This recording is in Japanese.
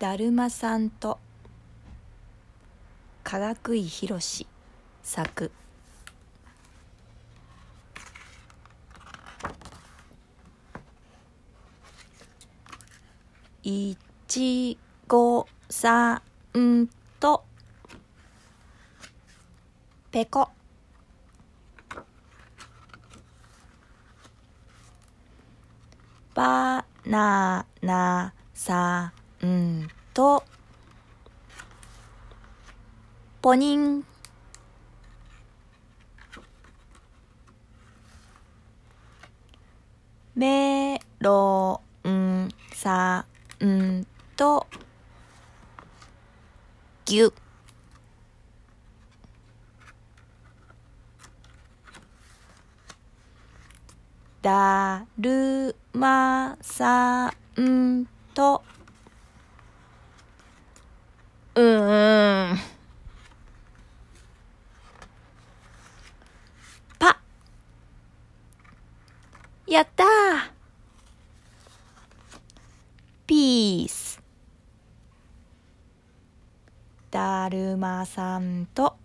だるまさんとかがくいひろし作いちごさんとぺこ。バナナさん。うん。とポニン。メロンさんとぎゅだるまさんとうーんパやったー。ピースだるまさんと。